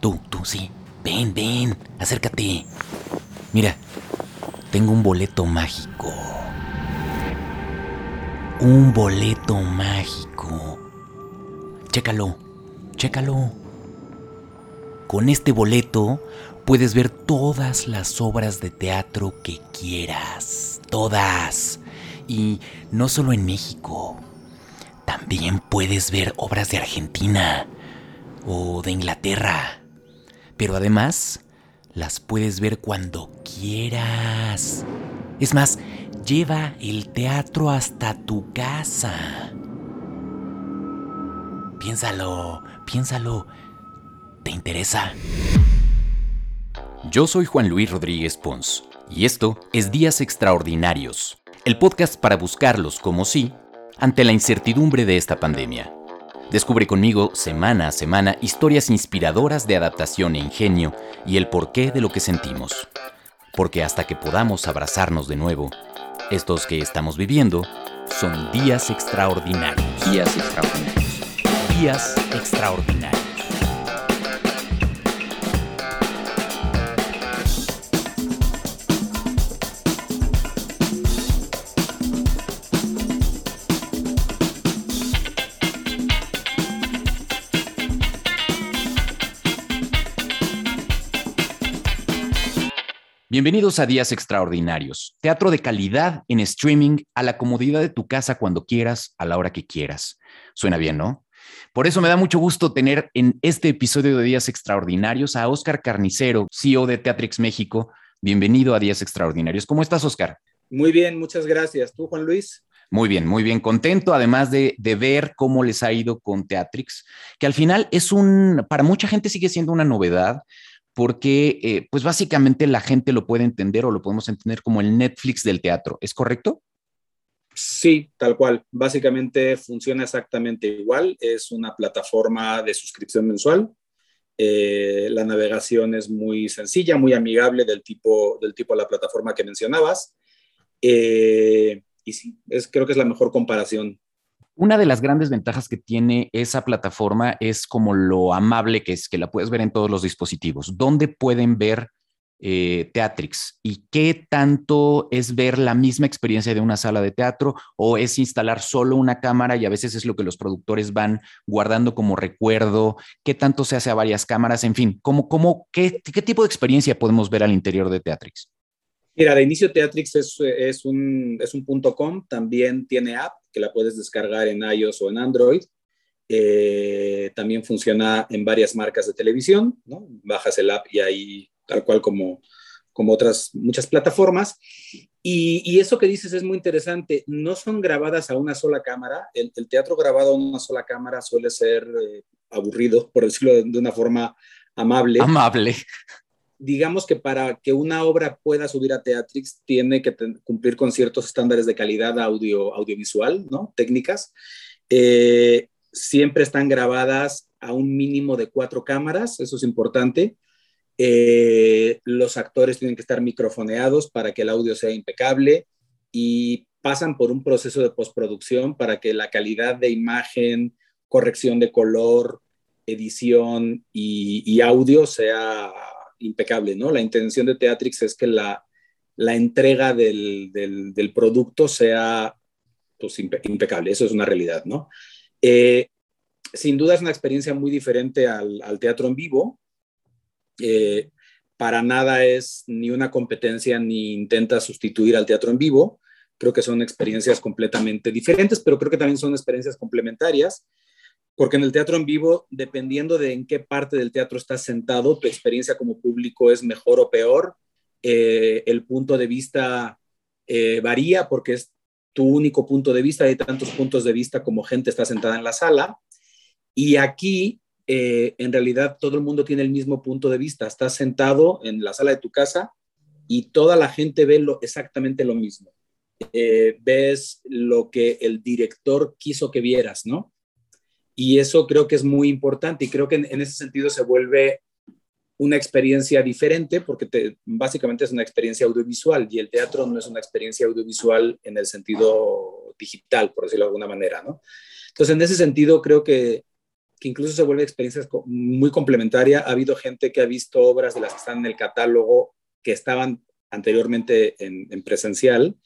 Tú, tú, sí. Ven, ven, acércate. Mira, tengo un boleto mágico. Un boleto mágico. Chécalo, chécalo. Con este boleto puedes ver todas las obras de teatro que quieras. Todas. Y no solo en México. También puedes ver obras de Argentina o de Inglaterra. Pero además, las puedes ver cuando quieras. Es más, lleva el teatro hasta tu casa. Piénsalo, piénsalo. ¿Te interesa? Yo soy Juan Luis Rodríguez Pons y esto es Días Extraordinarios, el podcast para buscarlos como sí ante la incertidumbre de esta pandemia. Descubre conmigo semana a semana historias inspiradoras de adaptación e ingenio y el porqué de lo que sentimos. Porque hasta que podamos abrazarnos de nuevo, estos que estamos viviendo son días extraordinarios. Días extraordinarios. Días extraordinarios. Bienvenidos a Días Extraordinarios, teatro de calidad en streaming a la comodidad de tu casa cuando quieras, a la hora que quieras. Suena bien, ¿no? Por eso me da mucho gusto tener en este episodio de Días Extraordinarios a Oscar Carnicero, CEO de Teatrix México. Bienvenido a Días Extraordinarios. ¿Cómo estás, Oscar? Muy bien, muchas gracias. ¿Tú, Juan Luis? Muy bien, muy bien. Contento además de, de, ver cómo les ha ido con Teatrix, que al final es un, para mucha gente sigue siendo una novedad porque eh, pues básicamente la gente lo puede entender o lo podemos entender como el Netflix del teatro, ¿es correcto? Sí, tal cual. Básicamente funciona exactamente igual. Es una plataforma de suscripción mensual. Eh, la navegación es muy sencilla, muy amigable del tipo, del tipo de la plataforma que mencionabas. Eh, y sí, es, creo que es la mejor comparación. Una de las grandes ventajas que tiene esa plataforma es como lo amable que es, que la puedes ver en todos los dispositivos. ¿Dónde pueden ver eh, Teatrix? ¿Y qué tanto es ver la misma experiencia de una sala de teatro o es instalar solo una cámara y a veces es lo que los productores van guardando como recuerdo? ¿Qué tanto se hace a varias cámaras? En fin, ¿cómo, cómo, qué, qué tipo de experiencia podemos ver al interior de Teatrix? Mira, de inicio Teatrix es, es, un, es un punto .com, también tiene app que la puedes descargar en iOS o en Android. Eh, también funciona en varias marcas de televisión, ¿no? Bajas el app y ahí, tal cual como, como otras muchas plataformas. Y, y, eso que dices es muy interesante. No son grabadas a una sola cámara. El, teatro grabado a una sola cámara suele ser eh, aburrido, por decirlo de, de, una forma amable. Amable digamos que para que una obra pueda subir a Teatrix tiene que cumplir con ciertos estándares de calidad audio, audiovisual, ¿no? Técnicas. Eh, siempre están grabadas a un mínimo de cuatro cámaras, eso es importante. Eh, los actores tienen que estar microfoneados para que el audio sea impecable y pasan por un proceso de postproducción para que la calidad de imagen, corrección de color, edición y, y audio sea impecable, ¿no? La intención de Teatrix es que la, la entrega del, del, producto sea pues, impe impecable, eso es una realidad, ¿no? Eh, sin duda es una experiencia muy diferente al, al teatro en vivo. Eh, para nada es ni una competencia ni intenta sustituir al teatro en vivo. Creo que son experiencias completamente diferentes, pero creo que también son experiencias complementarias porque en el teatro en vivo, dependiendo de en qué parte del teatro estás sentado, tu experiencia como público es mejor o peor. Eh, el punto de vista eh, varía porque es tu único punto de vista, hay tantos puntos de vista como gente está sentada en la sala. Y aquí, eh, en realidad, todo el mundo tiene el mismo punto de vista. Estás sentado en la sala de tu casa y toda la gente ve lo, exactamente lo mismo. Ves lo que el director quiso que vieras, ¿no? Y eso creo que es muy importante y creo que en, en ese sentido se vuelve una experiencia diferente porque te, básicamente es una experiencia audiovisual y el teatro no es una experiencia audiovisual en el sentido digital, por decirlo de alguna manera, ¿no? Entonces, en ese sentido, creo que que incluso se vuelve experiencia muy complementaria. Ha habido gente que ha visto obras de las que están en el catálogo que estaban anteriormente en, presencial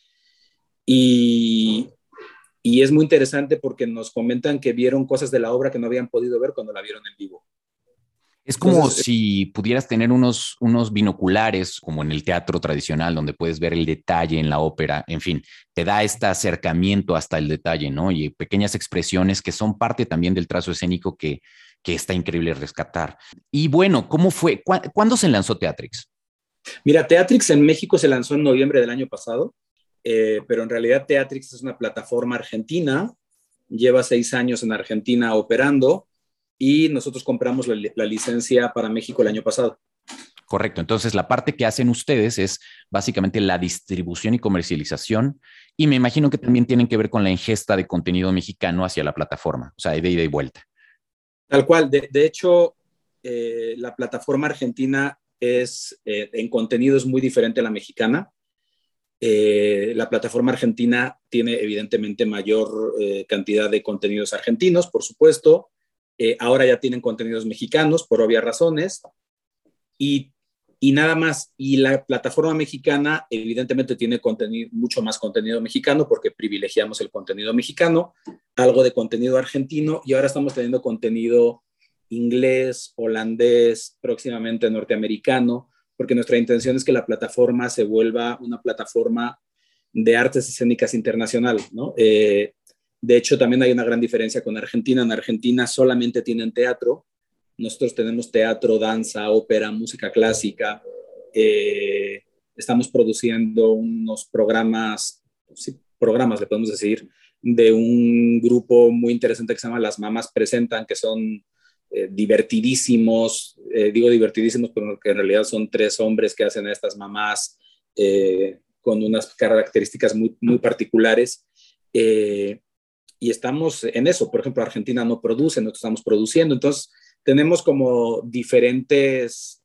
y, y es muy interesante porque nos comentan que vieron cosas de la obra que no habían podido ver cuando la vieron en vivo. Es como si pudieras tener unos, unos binoculares, como en el teatro tradicional, donde puedes ver el detalle en la ópera, en fin, te da este acercamiento hasta el detalle, ¿no? Y pequeñas expresiones que son parte también del trazo escénico que, que está increíble rescatar. Y bueno, ¿cómo fue? ¿Cuándo se lanzó Teatrix? Mira, Teatrix en México se lanzó en noviembre del año pasado, eh, pero en realidad Teatrix es una plataforma argentina, lleva seis años en Argentina operando y nosotros compramos la, licencia para México el año pasado. Correcto. Entonces, la parte que hacen ustedes es básicamente la distribución y comercialización. Y me imagino que también tienen que ver con la ingesta de contenido mexicano hacia la plataforma, o sea, de ida y vuelta. Tal cual. De, hecho, eh, la plataforma argentina es eh, en contenido es muy diferente a la mexicana. Eh, la plataforma argentina tiene evidentemente mayor cantidad de contenidos argentinos, por supuesto. Eh, ahora ya tienen contenidos mexicanos por obvias razones y, nada más. Y la plataforma mexicana evidentemente tiene mucho más contenido mexicano porque privilegiamos el contenido mexicano, algo de contenido argentino y ahora estamos teniendo contenido inglés, holandés, próximamente norteamericano, porque nuestra intención es que la plataforma se vuelva una plataforma de artes escénicas internacional. Eh, de hecho, también hay una gran diferencia con Argentina. En Argentina solamente tienen teatro. Nosotros tenemos teatro, danza, ópera, música clásica. Eh, estamos produciendo unos programas, sí, programas le podemos decir, de un grupo muy interesante que se llama Las Mamás Presentan, que son eh, divertidísimos, eh, digo divertidísimos porque en realidad son tres hombres que hacen a estas mamás con unas características muy, muy particulares y estamos en eso. Por ejemplo, Argentina no produce, nosotros estamos produciendo. Entonces, tenemos como diferentes,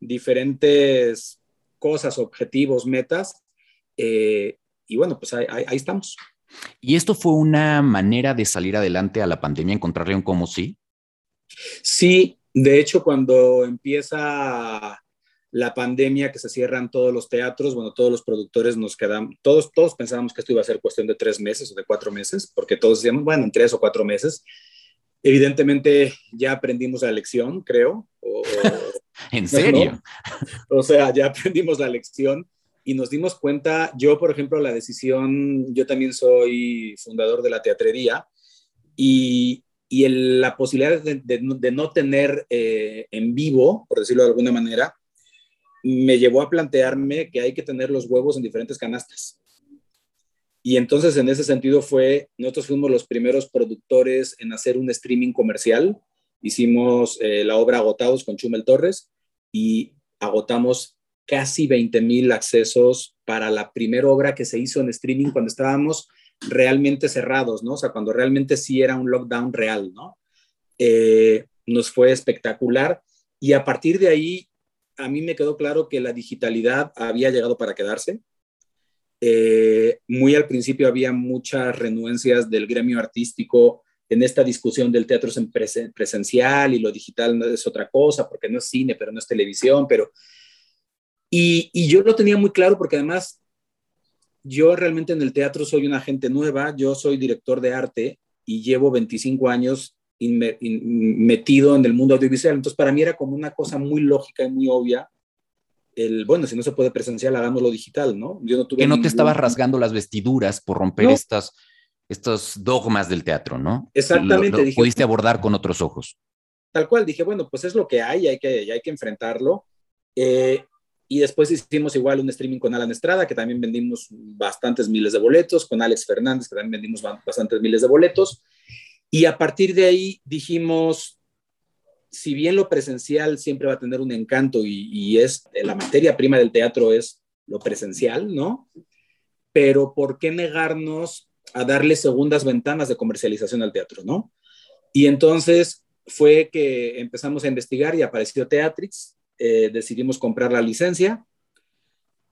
diferentes cosas, objetivos, metas. Eh, y bueno, pues ahí, estamos. ¿Y esto fue una manera de salir adelante a la pandemia, encontrarle un como sí? Sí, de hecho, cuando empieza la pandemia, que se cierran todos los teatros, bueno, todos los productores nos quedamos, todos, todos pensábamos que esto iba a ser cuestión de tres meses o de cuatro meses, porque todos decíamos, bueno, en tres o cuatro meses. Evidentemente ya aprendimos la lección, creo. ¿En serio? O sea, ya aprendimos la lección y nos dimos cuenta, yo por ejemplo, la decisión, yo también soy fundador de la teatrería y, y la posibilidad de, no tener eh, en vivo, por decirlo de alguna manera, me llevó a plantearme que hay que tener los huevos en diferentes canastas. Y entonces en ese sentido fue, nosotros fuimos los primeros productores en hacer un streaming comercial. Hicimos eh, la obra Agotados con Chumel Torres y agotamos casi 20 mil accesos para la primera obra que se hizo en streaming cuando estábamos realmente cerrados, ¿no? O sea, cuando realmente sí era un lockdown real, ¿no? Eh, nos fue espectacular y a partir de ahí a mí me quedó claro que la digitalidad había llegado para quedarse. Eh, muy al principio había muchas renuencias del gremio artístico en esta discusión del teatro en presencial y lo digital no es otra cosa, porque no es cine, pero no es televisión, pero... Y yo lo tenía muy claro porque además yo realmente en el teatro soy una gente nueva, yo soy director de arte y llevo 25 años metido en el mundo audiovisual. Entonces, para mí era como una cosa muy lógica y muy obvia el, bueno, si no se puede presencial, hagámoslo digital, ¿no? Yo no tuve que no te estabas rasgando las vestiduras por romper estas, estos dogmas del teatro, ¿no? Exactamente. Lo, pudiste abordar con otros ojos. Tal cual, dije, bueno, pues es lo que hay, hay que, hay que enfrentarlo. Eh, y después hicimos igual un streaming con Alan Estrada, que también vendimos bastantes miles de boletos, con Alex Fernández, que también vendimos bastantes miles de boletos. Y a partir de ahí dijimos, si bien lo presencial siempre va a tener un encanto y, es la materia prima del teatro es lo presencial, ¿no? Pero ¿por qué negarnos a darle segundas ventanas de comercialización al teatro, ¿no? Y entonces fue que empezamos a investigar y apareció Teatrix, eh, decidimos comprar la licencia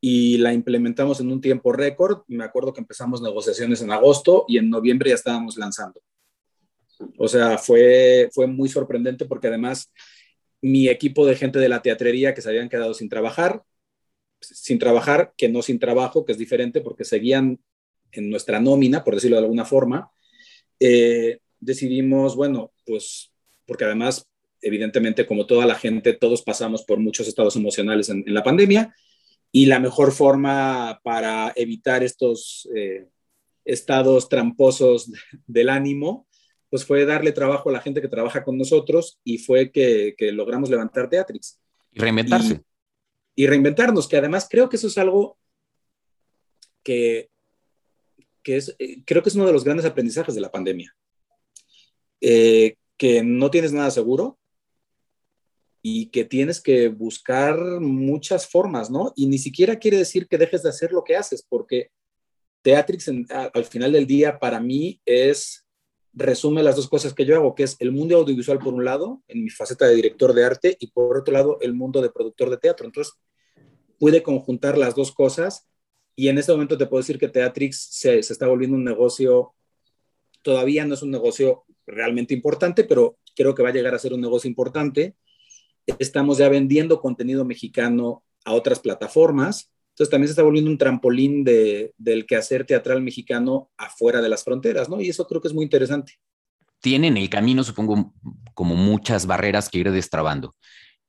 y la implementamos en un tiempo récord. Me acuerdo que empezamos negociaciones en agosto y en noviembre ya estábamos lanzando. O sea, fue, fue muy sorprendente porque además mi equipo de gente de la teatrería que se habían quedado sin trabajar, sin trabajar, que no sin trabajo, que es diferente porque seguían en nuestra nómina, por decirlo de alguna forma, eh, decidimos, bueno, pues porque además, evidentemente, como toda la gente, todos pasamos por muchos estados emocionales en, la pandemia y la mejor forma para evitar estos eh, estados tramposos del ánimo, pues fue darle trabajo a la gente que trabaja con nosotros y fue que, logramos levantar Teatrix. Y reinventarse. Y, reinventarnos, que además creo que eso es algo que, que es, eh, creo que es uno de los grandes aprendizajes de la pandemia. Eh, que no tienes nada seguro y que tienes que buscar muchas formas, ¿no? Y ni siquiera quiere decir que dejes de hacer lo que haces, porque Teatrix al final del día para mí es resume las dos cosas que yo hago, que es el mundo audiovisual por un lado, en mi faceta de director de arte, y por otro lado, el mundo de productor de teatro. Entonces, pude conjuntar las dos cosas y en este momento te puedo decir que Teatrix se está volviendo un negocio, todavía no es un negocio realmente importante, pero creo que va a llegar a ser un negocio importante. Estamos ya vendiendo contenido mexicano a otras plataformas entonces también se está volviendo un trampolín de, del quehacer teatral mexicano afuera de las fronteras, ¿no? Y eso creo que es muy interesante. Tienen el camino, supongo, como muchas barreras que ir destrabando.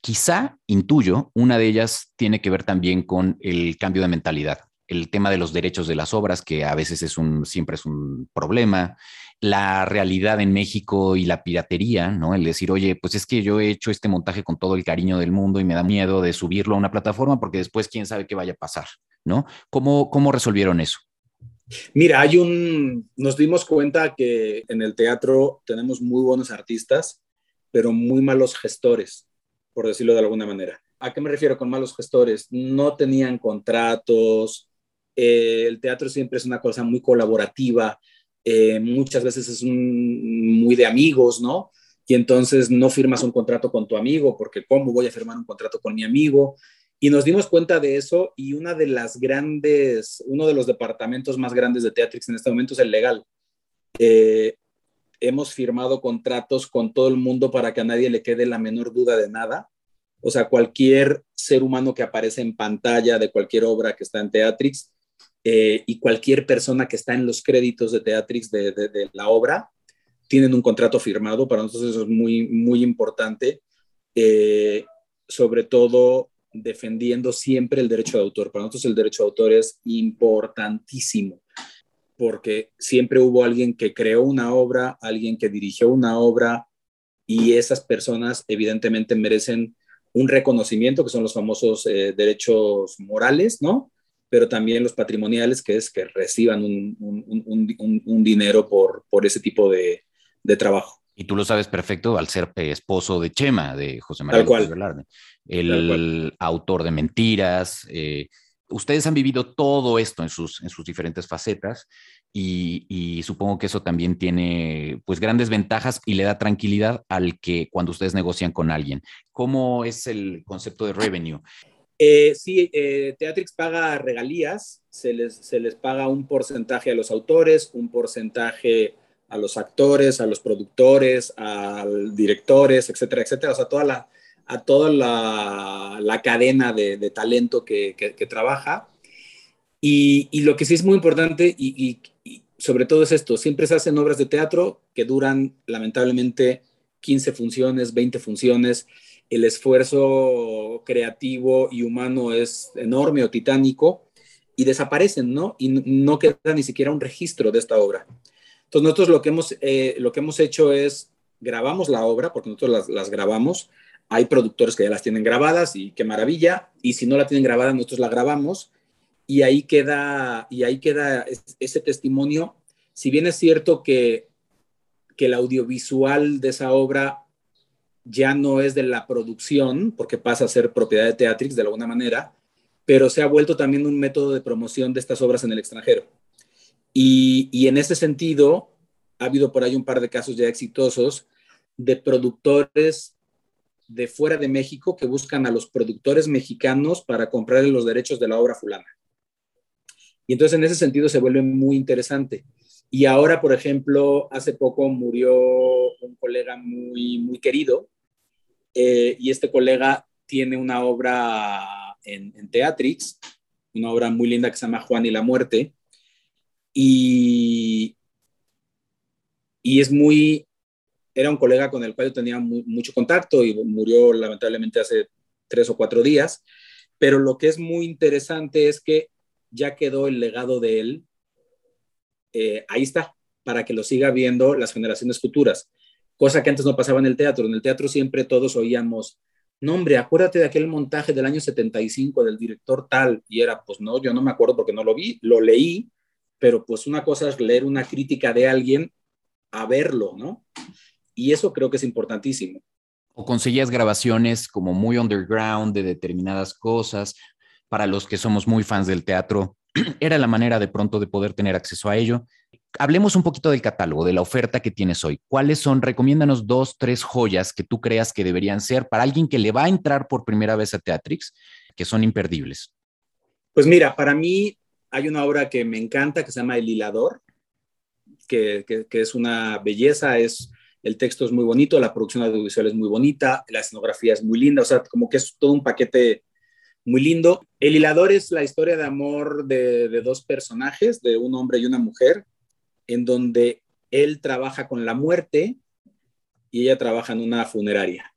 Quizá, intuyo, una de ellas tiene que ver también con el cambio de mentalidad el tema de los derechos de las obras, que a veces es un, siempre es un problema, la realidad en México y la piratería, ¿no? El decir, oye, pues es que yo he hecho este montaje con todo el cariño del mundo y me da miedo de subirlo a una plataforma porque después quién sabe qué vaya a pasar, ¿no? ¿Cómo, cómo resolvieron eso? Mira, hay un, nos dimos cuenta que en el teatro tenemos muy buenos artistas, pero muy malos gestores, por decirlo de alguna manera. ¿A qué me refiero con malos gestores? No tenían contratos, eh, el teatro siempre es una cosa muy colaborativa, eh, muchas veces es muy de amigos, ¿no? Y entonces no firmas un contrato con tu amigo, porque ¿cómo voy a firmar un contrato con mi amigo? Y nos dimos cuenta de eso y una de las grandes, uno de los departamentos más grandes de Teatrix en este momento es el legal. Eh, hemos firmado contratos con todo el mundo para que a nadie le quede la menor duda de nada. O sea, cualquier ser humano que aparece en pantalla de cualquier obra que está en Teatrix eh, y cualquier persona que está en los créditos de Teatrix de, la obra tienen un contrato firmado. Para nosotros eso es muy, muy importante, eh, sobre todo defendiendo siempre el derecho de autor. Para nosotros el derecho de autor es importantísimo porque siempre hubo alguien que creó una obra, alguien que dirigió una obra y esas personas evidentemente merecen un reconocimiento, que son los famosos eh, derechos morales, ¿no? Pero también los patrimoniales, que es que reciban un, un, un, dinero por, por ese tipo de, de, trabajo. Y tú lo sabes perfecto al ser esposo de Chema, de José María López Velarde, el autor de Mentiras. Eh, ustedes han vivido todo esto en sus, en sus diferentes facetas y, supongo que eso también tiene pues grandes ventajas y le da tranquilidad al que cuando ustedes negocian con alguien. ¿Cómo es el concepto de revenue? Eh, sí, eh, Teatrix paga regalías, se les, se les paga un porcentaje a los autores, un porcentaje a los actores, a los productores, a directores, etcétera, etcétera, o sea, toda la, a toda la, la cadena de, de talento que, que, trabaja. Y, y, lo que sí es muy importante y, sobre todo es esto, siempre se hacen obras de teatro que duran lamentablemente 15 funciones, 20 funciones, el esfuerzo creativo y humano es enorme o titánico y desaparecen, ¿no? Y no queda ni siquiera un registro de esta obra. Entonces nosotros lo que hemos, eh, lo que hemos hecho es grabamos la obra, porque nosotros las, las grabamos, hay productores que ya las tienen grabadas y qué maravilla, y si no la tienen grabada, nosotros la grabamos y ahí queda, y ahí queda ese testimonio. Si bien es cierto que, que el audiovisual de esa obra ya no es de la producción, porque pasa a ser propiedad de Teatrix de alguna manera, pero se ha vuelto también un método de promoción de estas obras en el extranjero. Y, y en ese sentido, ha habido por ahí un par de casos ya exitosos de productores de fuera de México que buscan a los productores mexicanos para comprarle los derechos de la obra fulana. Y entonces en ese sentido se vuelve muy interesante. Y ahora, por ejemplo, hace poco murió un colega muy, muy querido eh, y este colega tiene una obra en, en, Teatrix, una obra muy linda que se llama Juan y la muerte. Y, es muy, era un colega con el cual yo tenía mucho contacto y murió lamentablemente hace tres o cuatro días, pero lo que es muy interesante es que ya quedó el legado de él, eh, ahí está, para que lo siga viendo las generaciones futuras, cosa que antes no pasaba en el teatro. En el teatro siempre todos oíamos, no hombre, acuérdate de aquel montaje del año 75 del director tal, y era, pues no, yo no me acuerdo porque no lo vi, lo leí, pero pues una cosa es leer una crítica de alguien a verlo, ¿no? Y eso creo que es importantísimo. O conseguías grabaciones como muy underground de determinadas cosas. Para los que somos muy fans del teatro, era la manera de pronto de poder tener acceso a ello. Hablemos un poquito del catálogo, de la oferta que tienes hoy. ¿Cuáles son? Recomiéndanos dos, tres joyas que tú creas que deberían ser para alguien que le va a entrar por primera vez a Teatrix, que son imperdibles. Pues mira, para mí hay una obra que me encanta que se llama El Hilador, que, que es una belleza, es el texto es muy bonito, la producción audiovisual es muy bonita, la escenografía es muy linda, o sea, como que es todo un paquete muy lindo. El hilador es la historia de amor de, dos personajes, de un hombre y una mujer, en donde él trabaja con la muerte y ella trabaja en una funeraria.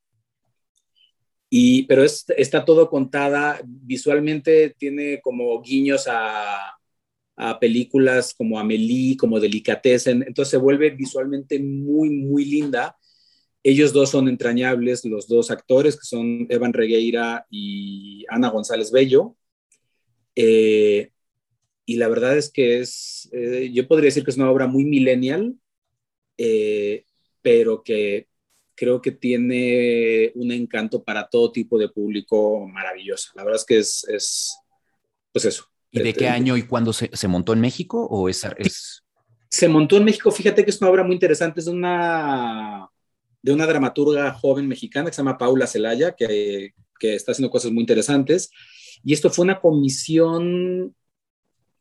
Y, pero está todo contada visualmente, tiene como guiños a, películas como Amelie, como Delicatessen, entonces se vuelve visualmente muy, muy linda. Ellos dos son entrañables, los dos actores, que son Evan Regueira y Ana González Bello. Eh, y la verdad es que es, eh, yo podría decir que es una obra muy millennial, eh, pero que creo que tiene un encanto para todo tipo de público maravillosa. La verdad es que es, es pues eso, ¿Y de qué este, año y cuándo se, montó en México? ¿O es, es, Se montó en México, fíjate que es una obra muy interesante, es una, de una dramaturga joven mexicana que se llama Paula Celaya, que, que está haciendo cosas muy interesantes. Y esto fue una comisión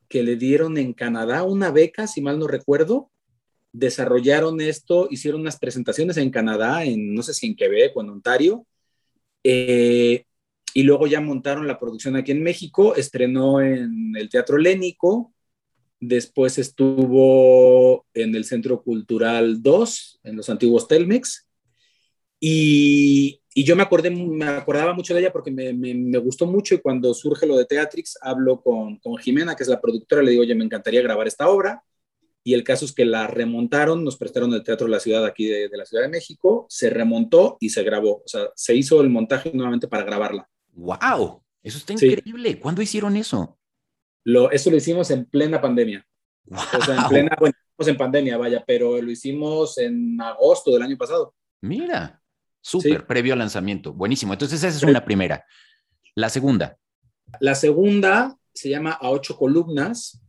que le dieron en Canadá, una beca, si mal no recuerdo. Desarrollaron esto, hicieron unas presentaciones en Canadá, en no sé si en Quebec o en Ontario. Eh, y luego ya montaron la producción aquí en México, estrenó en el Teatro Lénico, después estuvo en el Centro Cultural 2, en los antiguos Telmex, y, y yo me, acordé, me acordaba mucho de ella porque me, me, gustó mucho y cuando surge lo de Teatrix, hablo con, con Jimena, que es la productora, le digo, oye, me encantaría grabar esta obra, y el caso es que la remontaron, nos prestaron el Teatro de la Ciudad aquí de, de, la Ciudad de México, se remontó y se grabó. O sea, se hizo el montaje nuevamente para grabarla. ¡Wow! Eso está increíble. ¿Cuándo hicieron eso? Lo, eso lo hicimos en plena pandemia. O sea, en plena, bueno, en pandemia, vaya, pero lo hicimos en agosto del año pasado. Mira, súper, previo al lanzamiento. Buenísimo. Entonces, esa es una primera. La segunda. La segunda se llama A ocho columnas,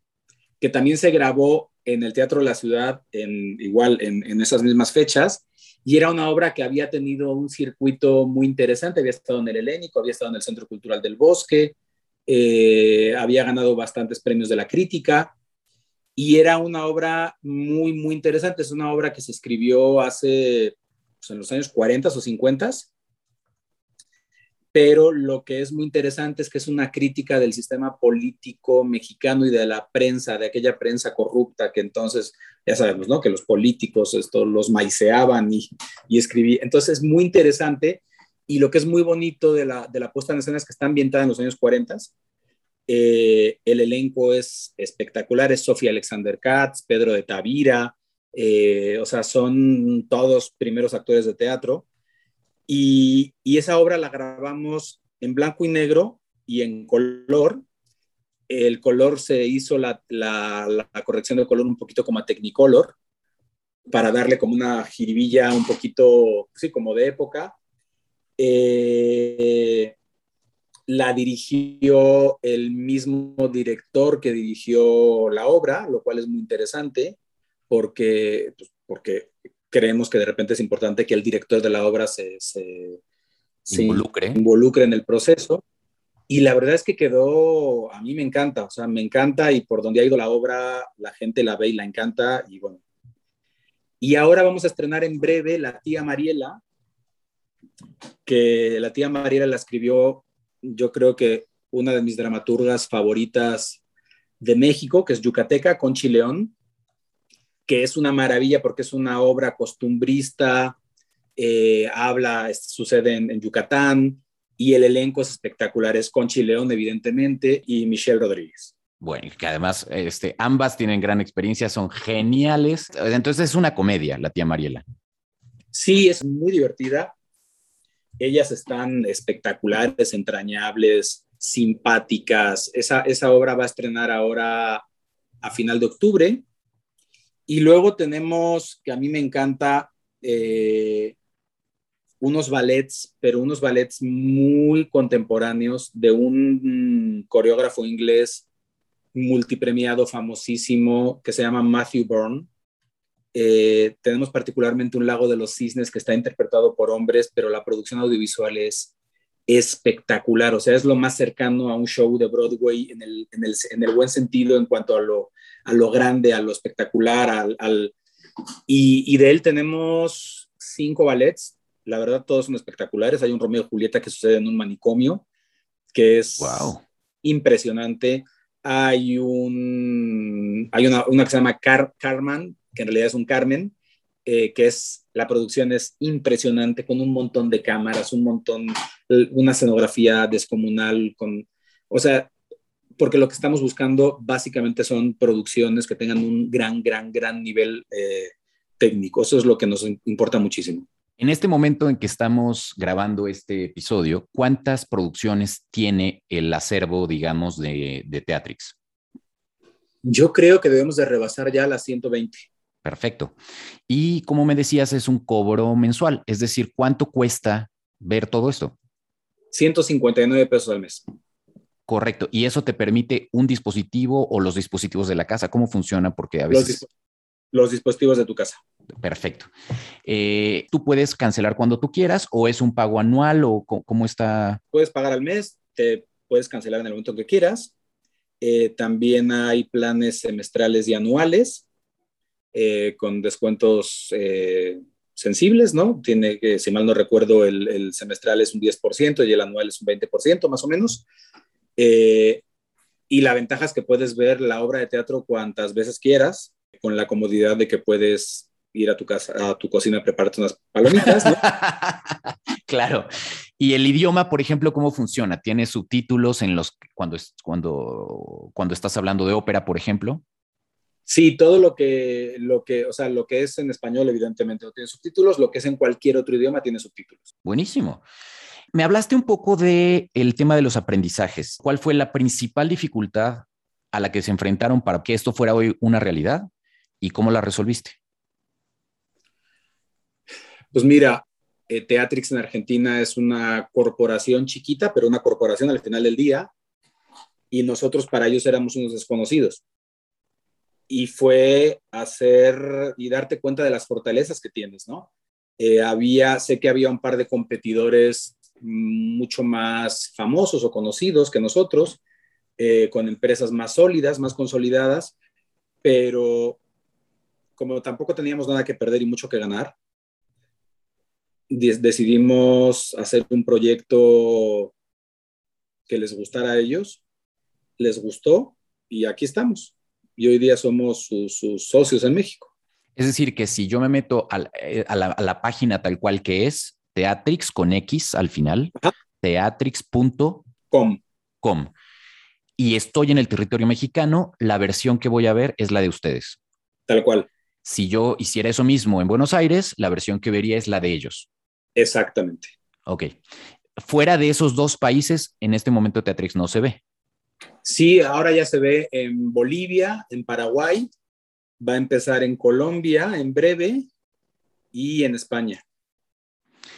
que también se grabó en el Teatro de la Ciudad, en, igual en, en esas mismas fechas, y era una obra que había tenido un circuito muy interesante, había estado en el Helénico, había estado en el Centro Cultural del Bosque, eh, había ganado bastantes premios de la crítica y era una obra muy, muy interesante. Es una obra que se escribió hace, pues, en los años 40 o 50 pero lo que es muy interesante es que es una crítica del sistema político mexicano y de la prensa, de aquella prensa corrupta que entonces, ya sabemos, ¿no? Que los políticos esto, los maiceaban y, y escribían. Entonces es muy interesante y lo que es muy bonito de la, de la puesta en escena es que está ambientada en los años 40. Eh, el elenco es espectacular, es Sofía Alexander Katz, Pedro de Tavira, eh, o sea, son todos primeros actores de teatro y, esa obra la grabamos en blanco y negro y en color. El color se hizo la, corrección de color un poquito como a Technicolor para darle como una jiribilla un poquito, sí, como de época. Eh, la dirigió el mismo director que dirigió la obra, lo cual es muy interesante porque, pues, porque creemos que de repente es importante que el director de la obra se, involucre. involucre en el proceso. Y la verdad es que quedó, a mí me encanta, o sea, me encanta y por donde ha ido la obra, la gente la ve y la encanta y bueno. Y ahora vamos a estrenar en breve La tía Mariela, que la tía Mariela la escribió, yo creo que una de mis dramaturgas favoritas de México, que es Yucateca, con Chileón, que es una maravilla porque es una obra costumbrista, eh, habla, sucede en, Yucatán y el elenco es espectacular, es Conchi León evidentemente y Michelle Rodríguez. Bueno, que además este, ambas tienen gran experiencia, son geniales. Entonces es una comedia, la tía Mariela. Sí, es muy divertida. Ellas están espectaculares, entrañables, simpáticas. Esa, esa obra va a estrenar ahora a final de octubre. Y luego tenemos, que a mí me encanta, eh, unos ballets, pero unos ballets muy contemporáneos de un coreógrafo inglés multipremiado, famosísimo, que se llama Matthew Bourne. Eh, tenemos particularmente un lago de los cisnes que está interpretado por hombres, pero la producción audiovisual es espectacular, o sea, es lo más cercano a un show de Broadway en el, en el, en el buen sentido en cuanto a lo, a lo grande, a lo espectacular, al, al y, y, de él tenemos cinco ballets, la verdad todos son espectaculares, hay un Romeo y Julieta que sucede en un manicomio, que es wow. impresionante, hay, un, hay una, una que se llama Car Carmen, que en realidad es un Carmen, eh, que es, la producción es impresionante, con un montón de cámaras, un montón, una escenografía descomunal, con, o sea, porque lo que estamos buscando básicamente son producciones que tengan un gran, gran, gran nivel eh, técnico. Eso es lo que nos importa muchísimo. En este momento en que estamos grabando este episodio, ¿cuántas producciones tiene el acervo, digamos, de, de Teatrix? Yo creo que debemos de rebasar ya las 120. Perfecto. Y como me decías, es un cobro mensual, es decir, ¿cuánto cuesta ver todo esto? 159 pesos al mes. Correcto. ¿Y eso te permite un dispositivo o los dispositivos de la casa? ¿Cómo funciona? Porque a veces... Los, disp los dispositivos de tu casa. Perfecto. Eh, ¿Tú puedes cancelar cuando tú quieras o es un pago anual o cómo está? Puedes pagar al mes, te puedes cancelar en el momento que quieras. Eh, también hay planes semestrales y anuales eh, con descuentos sensibles, ¿no? Tiene que, si mal no recuerdo, el, el, semestral es un 10% y el anual es un 20% más o menos. Eh, y la ventaja es que puedes ver la obra de teatro cuantas veces quieras, con la comodidad de que puedes ir a tu casa, a tu cocina prepararte unas palomitas, ¿no? claro. Y el idioma, por ejemplo, ¿cómo funciona? ¿Tiene subtítulos en los cuando, cuando, cuando estás hablando de ópera, por ejemplo? Sí, todo lo que, lo que, o sea, lo que es en español, evidentemente, no tiene subtítulos, lo que es en cualquier otro idioma tiene subtítulos. Buenísimo. Me hablaste un poco el tema de los aprendizajes. ¿Cuál fue la principal dificultad a la que se enfrentaron para que esto fuera hoy una realidad y cómo la resolviste? Pues mira, eh, Teatrix en Argentina es una corporación chiquita, pero una corporación al final del día, y nosotros para ellos éramos unos desconocidos y fue hacer y darte cuenta de las fortalezas que tienes, ¿no? Eh, había, sé que había un par de competidores mucho más famosos o conocidos que nosotros, eh, con empresas más sólidas, más consolidadas, pero como tampoco teníamos nada que perder y mucho que ganar, decidimos hacer un proyecto que les gustara a ellos, les gustó y aquí estamos y hoy día somos sus, socios en México. Es decir, que si yo me meto eh, a la página tal cual que es, Teatrix con X al final, teatrix.com. Com. Y estoy en el territorio mexicano, la versión que voy a ver es la de ustedes. Tal cual. Si yo hiciera eso mismo en Buenos Aires, la versión que vería es la de ellos. Exactamente. Ok. Fuera de esos dos países, en este momento Teatrix no se ve. Sí, ahora ya se ve en Bolivia, en Paraguay, va a empezar en Colombia en breve y en España.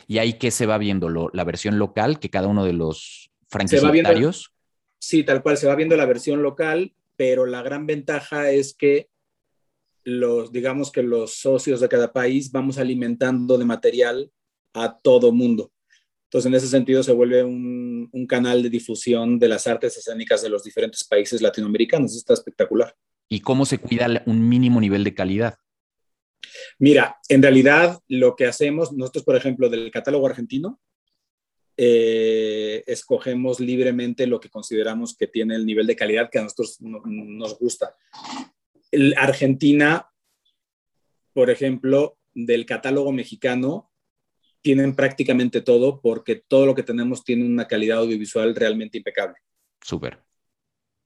¿Y ahí qué se va viendo? ¿Lo, ¿La versión local que cada uno de los franquiciatarios? Sí, tal cual, se va viendo la versión local, pero la gran ventaja es que los, digamos que los socios de cada país vamos alimentando de material a todo mundo. Entonces, en ese sentido, se vuelve un, un, canal de difusión de las artes escénicas de los diferentes países latinoamericanos. Está espectacular. ¿Y cómo se cuida un mínimo nivel de calidad? Mira, en realidad lo que hacemos, nosotros, por ejemplo, del catálogo argentino, eh, escogemos libremente lo que consideramos que tiene el nivel de calidad que a nosotros nos gusta. El Argentina, por ejemplo, del catálogo mexicano, tienen prácticamente todo porque todo lo que tenemos tiene una calidad audiovisual realmente impecable. Súper.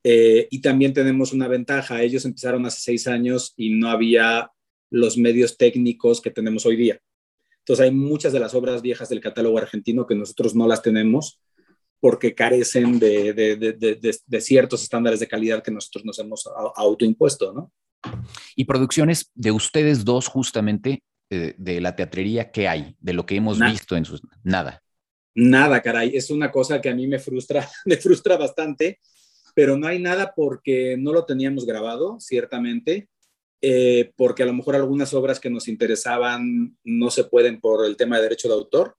Eh, y también tenemos una ventaja. Ellos empezaron hace seis años y no había los medios técnicos que tenemos hoy día. Entonces hay muchas de las obras viejas del catálogo argentino que nosotros no las tenemos porque carecen de, de, ciertos estándares de calidad que nosotros nos hemos autoimpuesto, ¿no? Y producciones de ustedes dos justamente eh, de la teatrería, ¿qué hay? De lo que hemos visto en sus... Nada. Nada, caray. Es una cosa que a mí me frustra, me frustra bastante, pero no hay nada porque no lo teníamos grabado, ciertamente, eh, porque a lo mejor algunas obras que nos interesaban no se pueden por el tema de derecho de autor.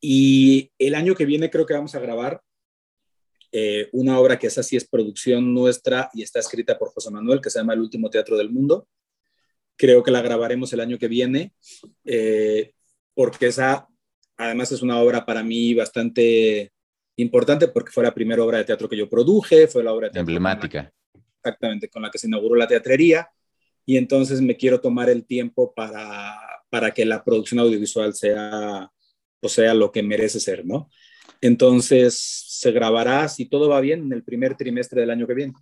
Y el año que viene creo que vamos a grabar eh, una obra que es así, es producción nuestra y está escrita por José Manuel, que se llama El último teatro del mundo. Creo que la grabaremos el año que viene, eh, porque esa además es una obra para mí bastante importante porque fue la primera obra de teatro que yo produje, fue la obra de teatro emblemática. Exactamente, con la que se inauguró la teatrería y entonces me quiero tomar el tiempo para, para que la producción audiovisual sea, o sea lo que merece ser, ¿no? Entonces se grabará, si todo va bien, en el primer trimestre del año que viene.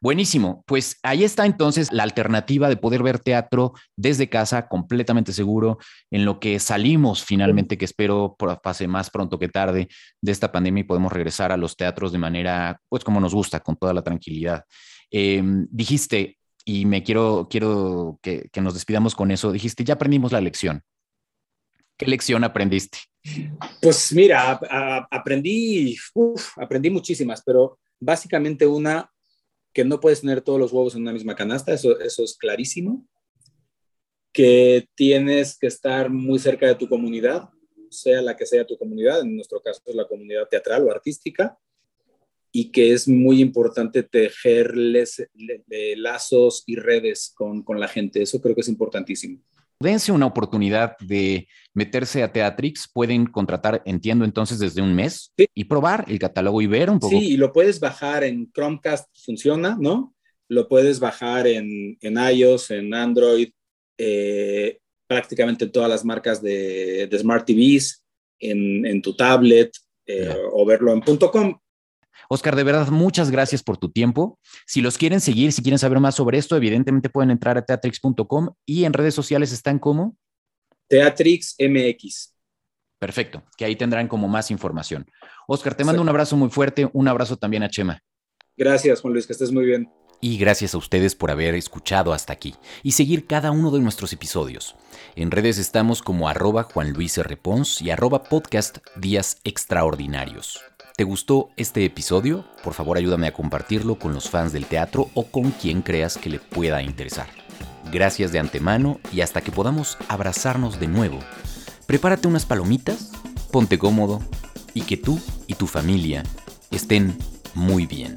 Buenísimo. Pues ahí está entonces la alternativa de poder ver teatro desde casa, completamente seguro, en lo que salimos finalmente, que espero pase más pronto que tarde de esta pandemia y podemos regresar a los teatros de manera, pues como nos gusta, con toda la tranquilidad. Em, dijiste, y me quiero, quiero que, nos despidamos con eso, dijiste, ya aprendimos la lección. ¿Qué lección aprendiste? Pues mira, aprendí, aprendí muchísimas, pero básicamente una que no puedes tener todos los huevos en una misma canasta, eso, eso es clarísimo, que tienes que estar muy cerca de tu comunidad, sea la que sea tu comunidad, en nuestro caso es la comunidad teatral o artística, y que es muy importante tejerles lazos y redes con, con la gente, eso creo que es importantísimo dense una oportunidad de meterse a Teatrix. Pueden contratar, entiendo entonces, desde un mes y probar el catálogo y ver un poco. Sí, y lo puedes bajar en Chromecast, funciona, ¿no? Lo puedes bajar en, en iOS, en Android, eh, prácticamente en todas las marcas de, de Smart TVs, en, en tu tablet eh, o verlo en .com. Oscar, de verdad, muchas gracias por tu tiempo. Si los quieren seguir, si quieren saber más sobre esto, evidentemente pueden entrar a teatrix.com y en redes sociales están como Teatrix MX. Perfecto, que ahí tendrán como más información. Oscar, te mando un abrazo muy fuerte, un abrazo también a Chema. Gracias, Juan Luis, que estés muy bien. Y gracias a ustedes por haber escuchado hasta aquí y seguir cada uno de nuestros episodios. En redes estamos como arroba Juan Luis R. y arroba podcast Días Extraordinarios. ¿Te gustó este episodio? Por favor ayúdame a compartirlo con los fans del teatro o con quien creas que le pueda interesar. Gracias de antemano y hasta que podamos abrazarnos de nuevo. Prepárate unas palomitas, ponte cómodo y que tú y tu familia estén muy bien.